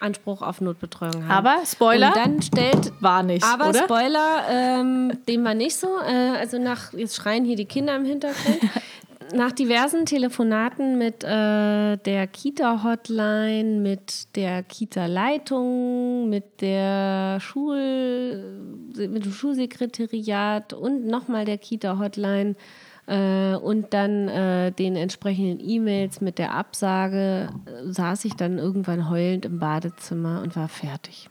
Anspruch auf Notbetreuung haben. Aber, Spoiler, Und dann stellt. war nicht, Aber oder? Spoiler, ähm, dem war nicht so. Äh, also nach, jetzt schreien hier die Kinder im Hintergrund. Nach diversen Telefonaten mit äh, der Kita-Hotline, mit der Kita-Leitung, mit der Schul, mit dem Schulsekretariat und nochmal der Kita-Hotline äh, und dann äh, den entsprechenden E-Mails mit der Absage äh, saß ich dann irgendwann heulend im Badezimmer und war fertig.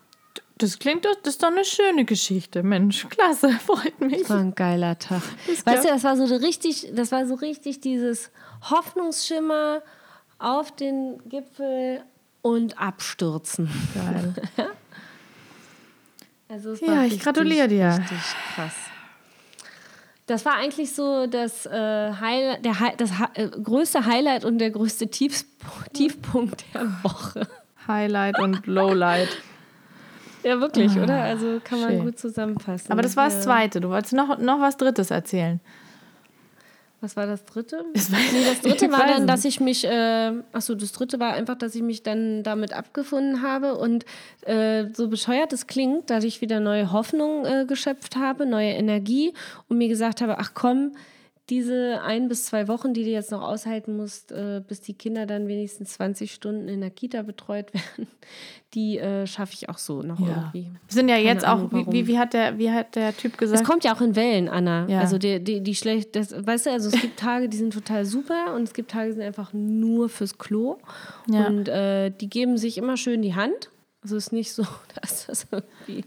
Das klingt doch, das ist doch eine schöne Geschichte. Mensch, klasse, freut mich. Das war ein geiler Tag. weißt du, das war so richtig, das war so richtig dieses Hoffnungsschimmer auf den Gipfel und abstürzen. Geil. Also es Ja, war ich richtig, gratuliere dir. Richtig krass. Das war eigentlich so das, äh, Highlight, der, das äh, größte Highlight und der größte Tiefs Tiefpunkt der Woche. Highlight und Lowlight. Ja, wirklich, oder? Also kann man schön. gut zusammenfassen. Aber das war das. Zweite. Du wolltest noch, noch was Drittes erzählen. Was war das dritte? Das, weiß, Nee, das dritte war dann, dass ich mich, äh, achso, das dritte war einfach, dass ich mich dann damit abgefunden habe und äh, so bescheuert es klingt, dass ich wieder neue Hoffnung äh, geschöpft habe, neue Energie und mir gesagt habe, ach komm, diese ein bis zwei Wochen, die du jetzt noch aushalten musst, äh, bis die Kinder dann wenigstens 20 Stunden in der Kita betreut werden, die äh, schaffe ich auch so noch Ja. irgendwie. Wir sind ja Keine jetzt Ahnung, auch, wie, wie, wie, hat der, wie hat der Typ Es gesagt? kommt ja auch in Wellen, Anna. Ja. Also die, die, die schlecht, das, weißt du, also es gibt Tage, die sind total super und es gibt Tage, die sind einfach nur fürs Klo. Ja. Und äh, die geben sich immer schön die Hand. Also es ist nicht so, dass das irgendwie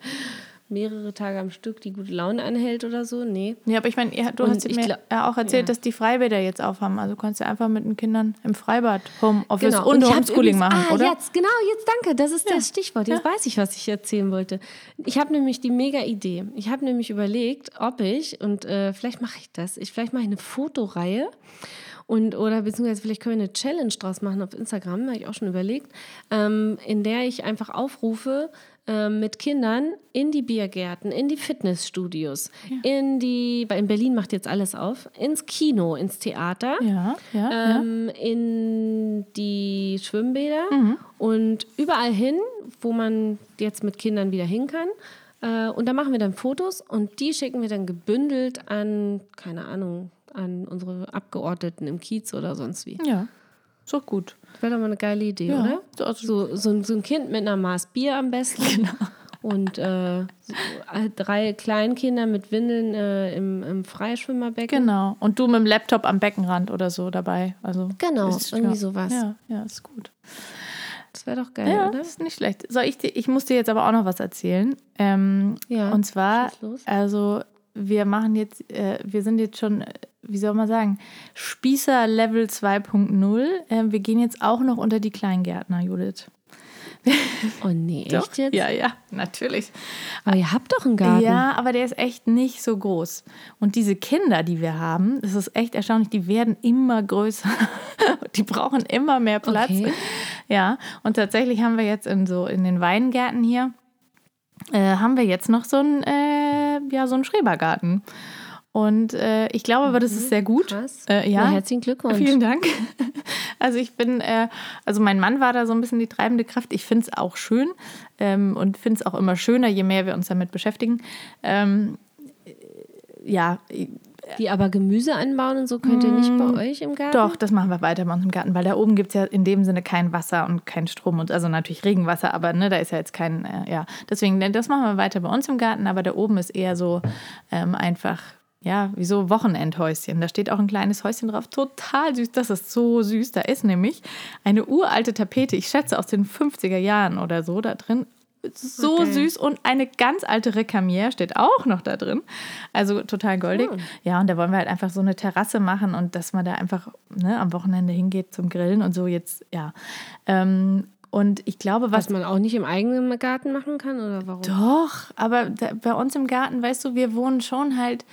mehrere Tage am Stück die gute Laune anhält oder so. Nee. Ja, aber ich meine, du Und hast mir glaub- ja auch erzählt, ja. dass die Freibäder jetzt aufhaben. Also kannst du einfach mit den Kindern im Freibad Homeoffice Genau. und, hab Homeschooling machen, ah, oder? Jetzt, genau, jetzt danke. Das ist das Stichwort. Jetzt weiß ich, was ich erzählen wollte. Ich habe nämlich die mega Idee. Ich habe nämlich überlegt, ob ich, und äh, vielleicht mache ich das, ich, vielleicht mache ich eine Fotoreihe. Und, oder beziehungsweise vielleicht können wir eine Challenge draus machen auf Instagram, habe ich auch schon überlegt, ähm, in der ich einfach aufrufe, ähm, mit Kindern in die Biergärten, in die Fitnessstudios, in die, weil in Berlin macht jetzt alles auf, ins Kino, ins Theater Ja, ja, ja. ähm, in die Schwimmbäder und überall hin, wo man jetzt mit Kindern wieder hin kann. Äh, und da machen wir dann Fotos und die schicken wir dann gebündelt an, keine Ahnung, an unsere Abgeordneten im Kiez oder sonst wie. Ja, ist doch gut. Das wäre doch mal eine geile Idee, Ja, oder? so- also- So, so, ein- so ein Kind mit einer Maß Bier am besten. Genau. Und äh, so, drei Kleinkinder mit Windeln äh, im, im Freischwimmerbecken. Genau. Und du mit dem Laptop am Beckenrand oder so dabei. Also Genau, ist- irgendwie ja. sowas. Ja, ja, ist gut. Das wäre doch geil, Ja, oder? das ist nicht schlecht. Soll ich, ich muss dir jetzt aber auch noch was erzählen. Ähm, Ja, und zwar, also wir machen jetzt, äh, wir sind jetzt schon, äh, wie soll man sagen, Spießer Level 2.0. Ähm, wir gehen jetzt auch noch unter die Kleingärtner, Judith. Oh nee, Doch. echt jetzt? Ja, ja, natürlich. Aber ihr habt doch einen Garten. Ja, aber der ist echt nicht so groß. Und diese Kinder, die wir haben, das ist echt erstaunlich, die werden immer größer. die brauchen immer mehr Platz. Okay. Ja, und tatsächlich haben wir jetzt in so in den Weingärten hier, äh, haben wir jetzt noch so einen, äh, ja, so einen Schrebergarten. Und äh, ich glaube aber, das ist sehr gut. Mhm. Krass. Äh, ja, Na, herzlichen Glückwunsch. Vielen Dank. Also ich bin, äh, also mein Mann war da so ein bisschen die treibende Kraft. Ich finde es auch schön ähm, und finde es auch immer schöner, je mehr wir uns damit beschäftigen. Ähm, ja, Die aber Gemüse anbauen und so könnt ihr nicht bei euch im Garten? doch, das machen wir weiter bei uns im Garten, weil da oben gibt es ja in dem Sinne kein Wasser und kein Strom und also natürlich Regenwasser, aber ne, da ist ja jetzt kein, äh, ja, deswegen, ne, das machen wir weiter bei uns im Garten, aber da oben ist eher so ähm, einfach, ja, wie so Wochenendhäuschen. Da steht auch ein kleines Häuschen drauf, total süß, das ist so süß. Da ist nämlich eine uralte Tapete, ich schätze aus den 50er Jahren oder so da drin. So Okay. süß und eine ganz alte Recamier steht auch noch da drin. Also total goldig. Ja, und da wollen wir halt einfach so eine Terrasse machen und dass man da einfach ne, am Wochenende hingeht zum Grillen und so jetzt, ja. Ähm, und ich glaube, was Was man auch nicht im eigenen Garten machen kann oder warum? doch, aber da, bei uns im Garten, weißt du, wir wohnen schon halt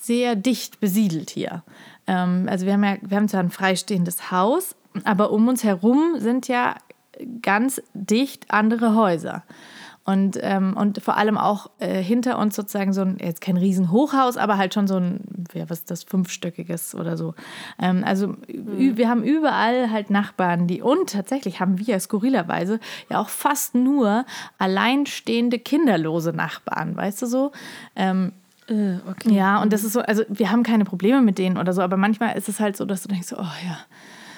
sehr dicht besiedelt hier. Ähm, also wir haben ja, wir haben zwar ein freistehendes Haus, aber um uns herum sind ja ganz dicht andere Häuser. Und, ähm, und vor allem auch äh, hinter uns sozusagen so ein, jetzt kein Riesenhochhaus, aber halt schon so ein, ja, was ist das, fünfstöckiges oder so. Ähm, also ü- wir haben überall halt Nachbarn, die, und tatsächlich haben wir skurrilerweise ja auch fast nur alleinstehende, kinderlose Nachbarn, weißt du so? Ähm, Äh, okay. ja, und das ist so, also wir haben keine Probleme mit denen oder so, aber manchmal ist es halt so, dass du denkst, so, oh ja.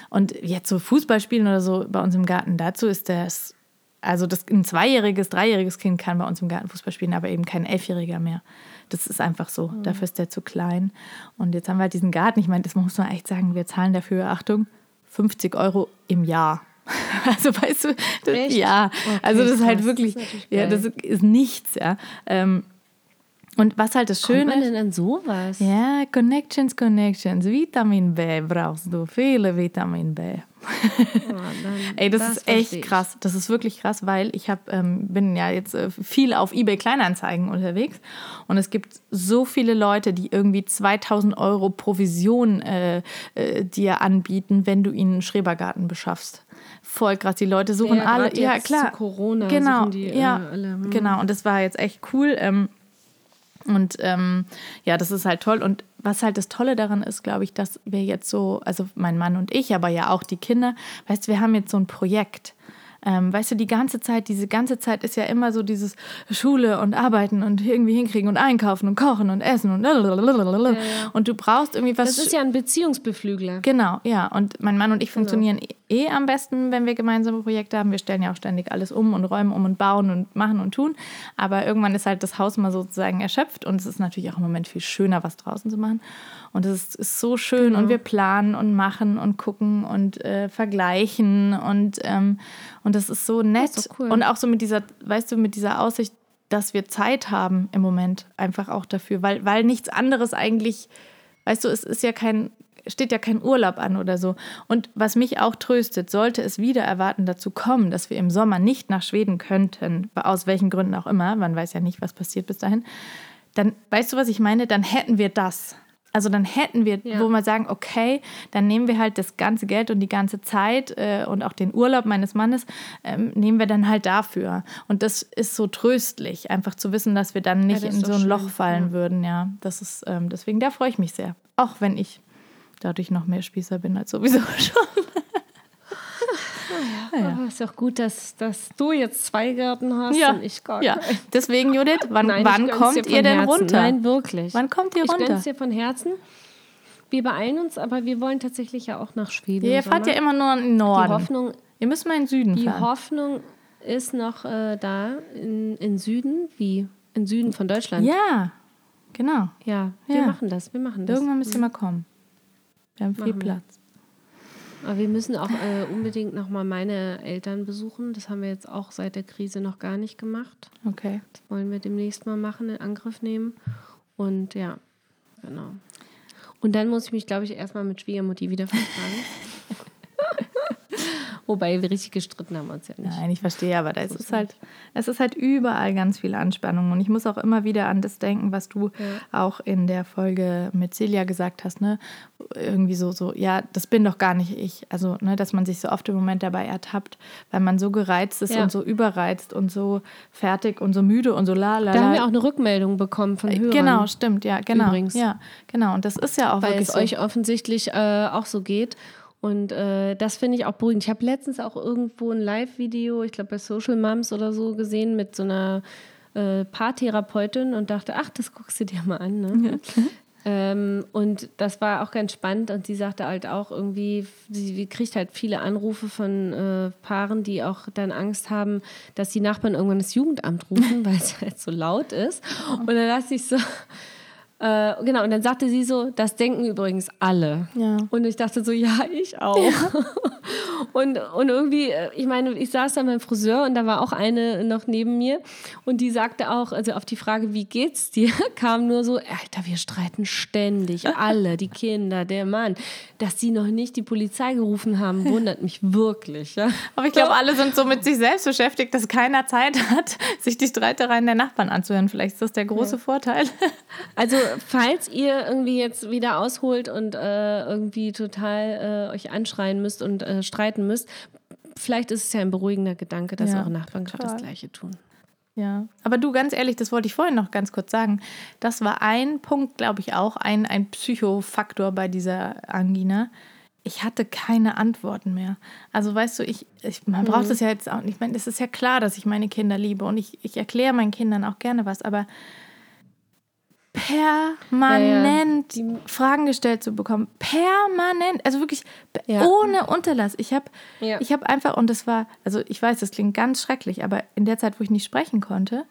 Und jetzt so Fußball spielen oder so bei uns im Garten, dazu ist das, also das, ein zweijähriges, dreijähriges Kind kann bei uns im Garten Fußball spielen, aber eben kein Elfjähriger mehr. Das ist einfach so. Dafür ist der zu klein. Und jetzt haben wir halt diesen Garten. Ich meine, das muss man echt sagen, wir zahlen dafür, Achtung, 50 Euro im Jahr. Also weißt du, das, ja, Okay, also das ist halt wirklich, Das ist ja, das ist nichts, ja. Ähm, und was halt das Kommt Schöne man denn an sowas? ja, Connections, Connections. Vitamin B brauchst du, viele Vitamin B. Ey, das, das ist echt krass. Das ist wirklich krass, weil ich hab, ähm, bin ja jetzt äh, viel auf eBay Kleinanzeigen unterwegs und es gibt so viele Leute, die irgendwie 2000 Euro Provision äh, äh, dir anbieten, wenn du ihnen einen Schrebergarten beschaffst. Voll krass. Die Leute suchen Ja, alle. Ja, klar. Corona genau. die, ja, alle, hm. genau. Und das war jetzt echt cool. Ähm, und ähm, ja, das ist halt toll. Und was halt das Tolle daran ist, glaube ich, dass wir jetzt so, also mein Mann und ich, aber ja auch die Kinder, weißt du, wir haben jetzt so ein Projekt. Ähm, weißt du, die ganze Zeit, diese ganze Zeit ist ja immer so dieses Schule und Arbeiten und irgendwie hinkriegen und einkaufen und kochen und essen und und du brauchst irgendwie was. Das ist ja ein Beziehungsbeflügler. Genau, ja. Und mein Mann und ich funktionieren eh am besten, wenn wir gemeinsame Projekte haben. Wir stellen ja auch ständig alles um und räumen um und bauen und machen und tun. Aber irgendwann ist halt das Haus mal sozusagen erschöpft und es ist natürlich auch im Moment viel schöner, was draußen zu machen. Und es ist, ist so schön und wir planen und machen und gucken und äh, vergleichen und, ähm, und das ist so nett. ist cool. Und auch so mit dieser, weißt du, mit dieser Aussicht, dass wir Zeit haben im Moment einfach auch dafür, weil, weil nichts anderes eigentlich, weißt du, es ist ja kein, steht ja kein Urlaub an oder so. Und was mich auch tröstet, sollte es wieder erwarten dazu kommen, dass wir im Sommer nicht nach Schweden könnten, aus welchen Gründen auch immer, man weiß ja nicht, was passiert bis dahin, dann, weißt du, was ich meine? Dann hätten wir das. Also dann hätten wir, Ja. wo wir sagen, okay, dann nehmen wir halt das ganze Geld und die ganze Zeit äh, und auch den Urlaub meines Mannes, ähm, nehmen wir dann halt dafür. Und das ist so tröstlich, einfach zu wissen, dass wir dann nicht das in so ein schön, Loch fallen ja. würden. Ja, das ist, ähm, deswegen, da freue ich mich sehr. Auch wenn ich dadurch noch mehr Spießer bin als sowieso schon. Aber ist auch gut, dass, dass du jetzt zwei Gärten hast Ja, und ich gar ja. keinen. Deswegen, Judith, wann, Nein, ich wann kommt ihr denn Herzen. runter? Nein, wirklich. Wann kommt ihr Ich runter? gönn's dir von Herzen. Wir beeilen uns, aber wir wollen tatsächlich ja auch nach Schweden. Ihr im fahrt ja immer nur in den Die Norden. Hoffnung, Ihr müsst mal in den Süden die fahren. Hoffnung ist noch äh, da in, in Süden, wie in Süden von Deutschland. Ja, genau. Ja, wir Ja. machen das, wir machen das. Irgendwann müsst ihr mal kommen. Wir haben viel Machen wir. Platz. Aber wir müssen auch äh, unbedingt noch mal meine Eltern besuchen. Das haben wir jetzt auch seit der Krise noch gar nicht gemacht. Okay. Das wollen wir demnächst mal machen, in Angriff nehmen. Und ja, genau. Und dann muss ich mich, glaube ich, erstmal mit Schwiegermutti wieder vertragen. Wobei wir richtig gestritten haben uns ja nicht. Nein, ich verstehe, aber da ist es halt, es ist halt überall ganz viel Anspannung. Und ich muss auch immer wieder an das denken, was du auch in der Folge mit Celia gesagt hast, ne? Irgendwie so, so, ja, das bin doch gar nicht ich. Also, ne, dass man sich so oft im Moment dabei ertappt, weil man so gereizt ist Ja. und so überreizt und so fertig und so müde und so la la Da haben wir auch eine Rückmeldung bekommen von Hörern. Genau, stimmt, ja, genau. Übrigens. Ja, genau. Und das ist ja auch weil wirklich es so. euch offensichtlich äh, auch so geht. Und äh, das finde ich auch beruhigend. Ich habe letztens auch irgendwo ein Live-Video, ich glaube bei Social Moms oder so, gesehen mit so einer äh, Paartherapeutin und dachte, ach, das guckst du dir mal an. Ne? Ähm, und das war auch ganz spannend und sie sagte halt auch irgendwie, sie, kriegt halt viele Anrufe von äh, Paaren, die auch dann Angst haben, dass die Nachbarn irgendwann das Jugendamt rufen, weil es halt so laut ist. Und dann dachte ich so, äh, genau, und dann sagte sie so, das denken übrigens alle. Ja. Und ich dachte so, ja, ich auch. Und, und irgendwie, äh, ich meine, ich saß da beim Friseur und da war auch eine noch neben mir und die sagte auch, also auf die Frage, wie geht's dir, kam nur so, Alter, wir streiten ständig, alle, die Kinder, der Mann. Dass sie noch nicht die Polizei gerufen haben, wundert mich wirklich. Ja? Aber ich glaube, alle sind so mit sich selbst beschäftigt, dass keiner Zeit hat, sich die Streitereien der Nachbarn anzuhören. Vielleicht ist das der große Vorteil. Also, falls ihr irgendwie jetzt wieder ausholt und äh, irgendwie total äh, euch anschreien müsst und äh, streiten müsst, vielleicht ist es ja ein beruhigender Gedanke, dass Ja, eure Nachbarn gerade das. Gleiche tun. Ja, aber du, ganz ehrlich, das wollte ich vorhin noch ganz kurz sagen. Das war ein Punkt, glaube ich, auch, ein, ein Psychofaktor bei dieser Angina. Ich hatte keine Antworten mehr. Also weißt du, ich, ich man braucht es ja jetzt auch nicht. Ich meine, es ist ja klar, dass ich meine Kinder liebe und ich, ich erkläre meinen Kindern auch gerne was, aber permanent Ja, ja. Fragen gestellt zu bekommen. Permanent. Also wirklich Ja. ohne Unterlass. Ich habe Ja. ich habe einfach, und das war, also ich weiß, das klingt ganz schrecklich, aber in der Zeit, wo ich nicht sprechen konnte,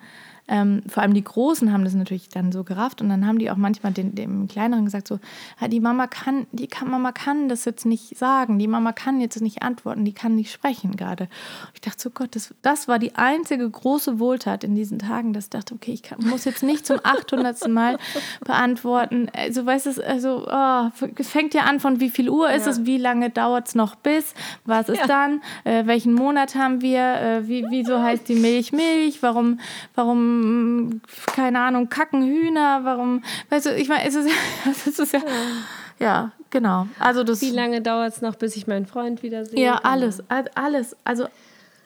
Ähm, vor allem die Großen haben das natürlich dann so gerafft und dann haben die auch manchmal den, dem Kleineren gesagt so, ja, die Mama kann, die kann, Mama kann das jetzt nicht sagen, die Mama kann jetzt nicht antworten, die kann nicht sprechen gerade. Ich dachte so, Gott, das, das war die einzige große Wohltat in diesen Tagen, dass ich dachte, okay, ich kann, muss jetzt nicht zum 800. Mal beantworten. Also, weißt du, also, oh, es fängt ja an von wie viel Uhr ist es, wie lange dauert es noch bis, was ist dann, äh, welchen Monat haben wir, äh, wie, wieso heißt die Milch Milch, warum, warum, keine Ahnung, kacken Hühner, warum, weißt du, ich meine, es ist, es ist ja, ja, genau. Also das, Wie lange dauert es noch, bis ich meinen Freund wiedersehe? ja, alles, all- alles, also,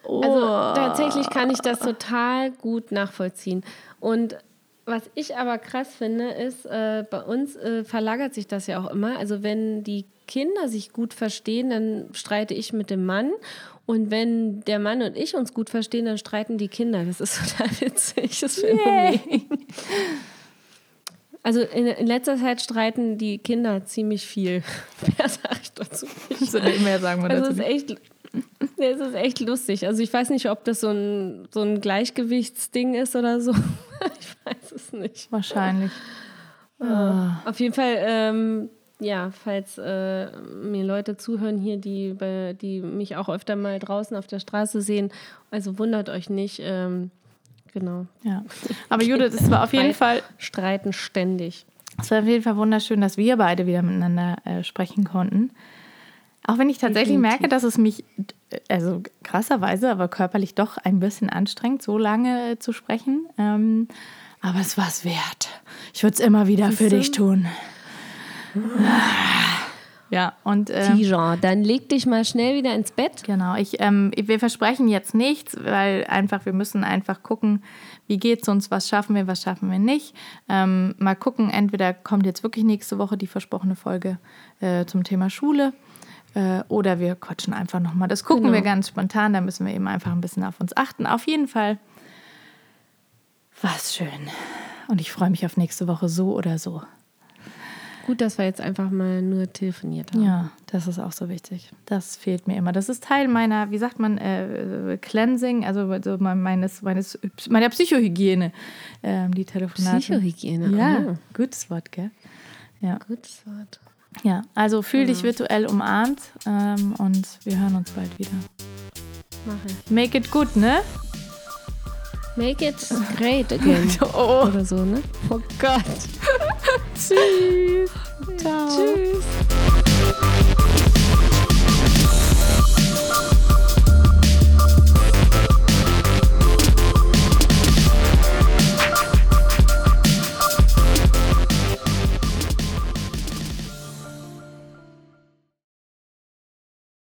oh. Also tatsächlich kann ich das total gut nachvollziehen. Und was ich aber krass finde, ist, äh, bei uns äh, verlagert sich das ja auch immer. Also wenn die Kinder sich gut verstehen, dann streite ich mit dem Mann. Und wenn der Mann und ich uns gut verstehen, dann streiten die Kinder. Das ist total witzig, das Phänomen. Also in, in letzter Zeit streiten die Kinder ziemlich viel. Mehr sage ich dazu nicht. so mehr sagen wir Also dazu. es ist echt, es ist echt lustig. Also ich weiß nicht, ob das so ein, so ein Gleichgewichtsding ist oder so. Ich weiß es nicht. Wahrscheinlich. Auf jeden Fall, ähm, ja, falls äh, mir Leute zuhören hier, die, die mich auch öfter mal draußen auf der Straße sehen, also wundert euch nicht. Ähm, genau. Ja. Aber Judith, es war auf jeden Fall Streiten ständig. Es war auf jeden Fall wunderschön, dass wir beide wieder miteinander äh, sprechen konnten. Auch wenn ich tatsächlich Definitiv. merke, dass es mich, äh, also krasserweise, aber körperlich doch ein bisschen anstrengt, so lange äh, zu sprechen. Ähm, aber es war es wert. Ich würde es immer wieder für du? dich tun. Ja, und äh, Tijan, dann leg dich mal schnell wieder ins Bett. Genau, ich, ähm, wir versprechen jetzt nichts, weil einfach, wir müssen einfach gucken, wie geht's uns, was schaffen wir, was schaffen wir nicht. Ähm, mal gucken, entweder kommt jetzt wirklich nächste Woche die versprochene Folge äh, zum Thema Schule äh, oder wir quatschen einfach nochmal. Das gucken Genau. wir ganz spontan, da müssen wir eben einfach ein bisschen auf uns achten. Auf jeden Fall war's schön. Und ich freue mich auf nächste Woche so oder so. Gut, dass wir jetzt einfach mal nur telefoniert haben. Ja, das ist auch so wichtig. Das fehlt mir immer. Das ist Teil meiner, wie sagt man, äh, Cleansing, also so meines, meines, meiner Psychohygiene, ähm, die Telefonate. Psychohygiene. Ja, Oh, gutes Wort, gell? Ja, gutes Wort. ja. also fühl dich virtuell umarmt ähm, und wir hören uns bald wieder. Mach ich. Make it good, ne? Make it great again. Oh. Oder so, ne? Oh Gott. Tschüss. Ciao. Tschüss.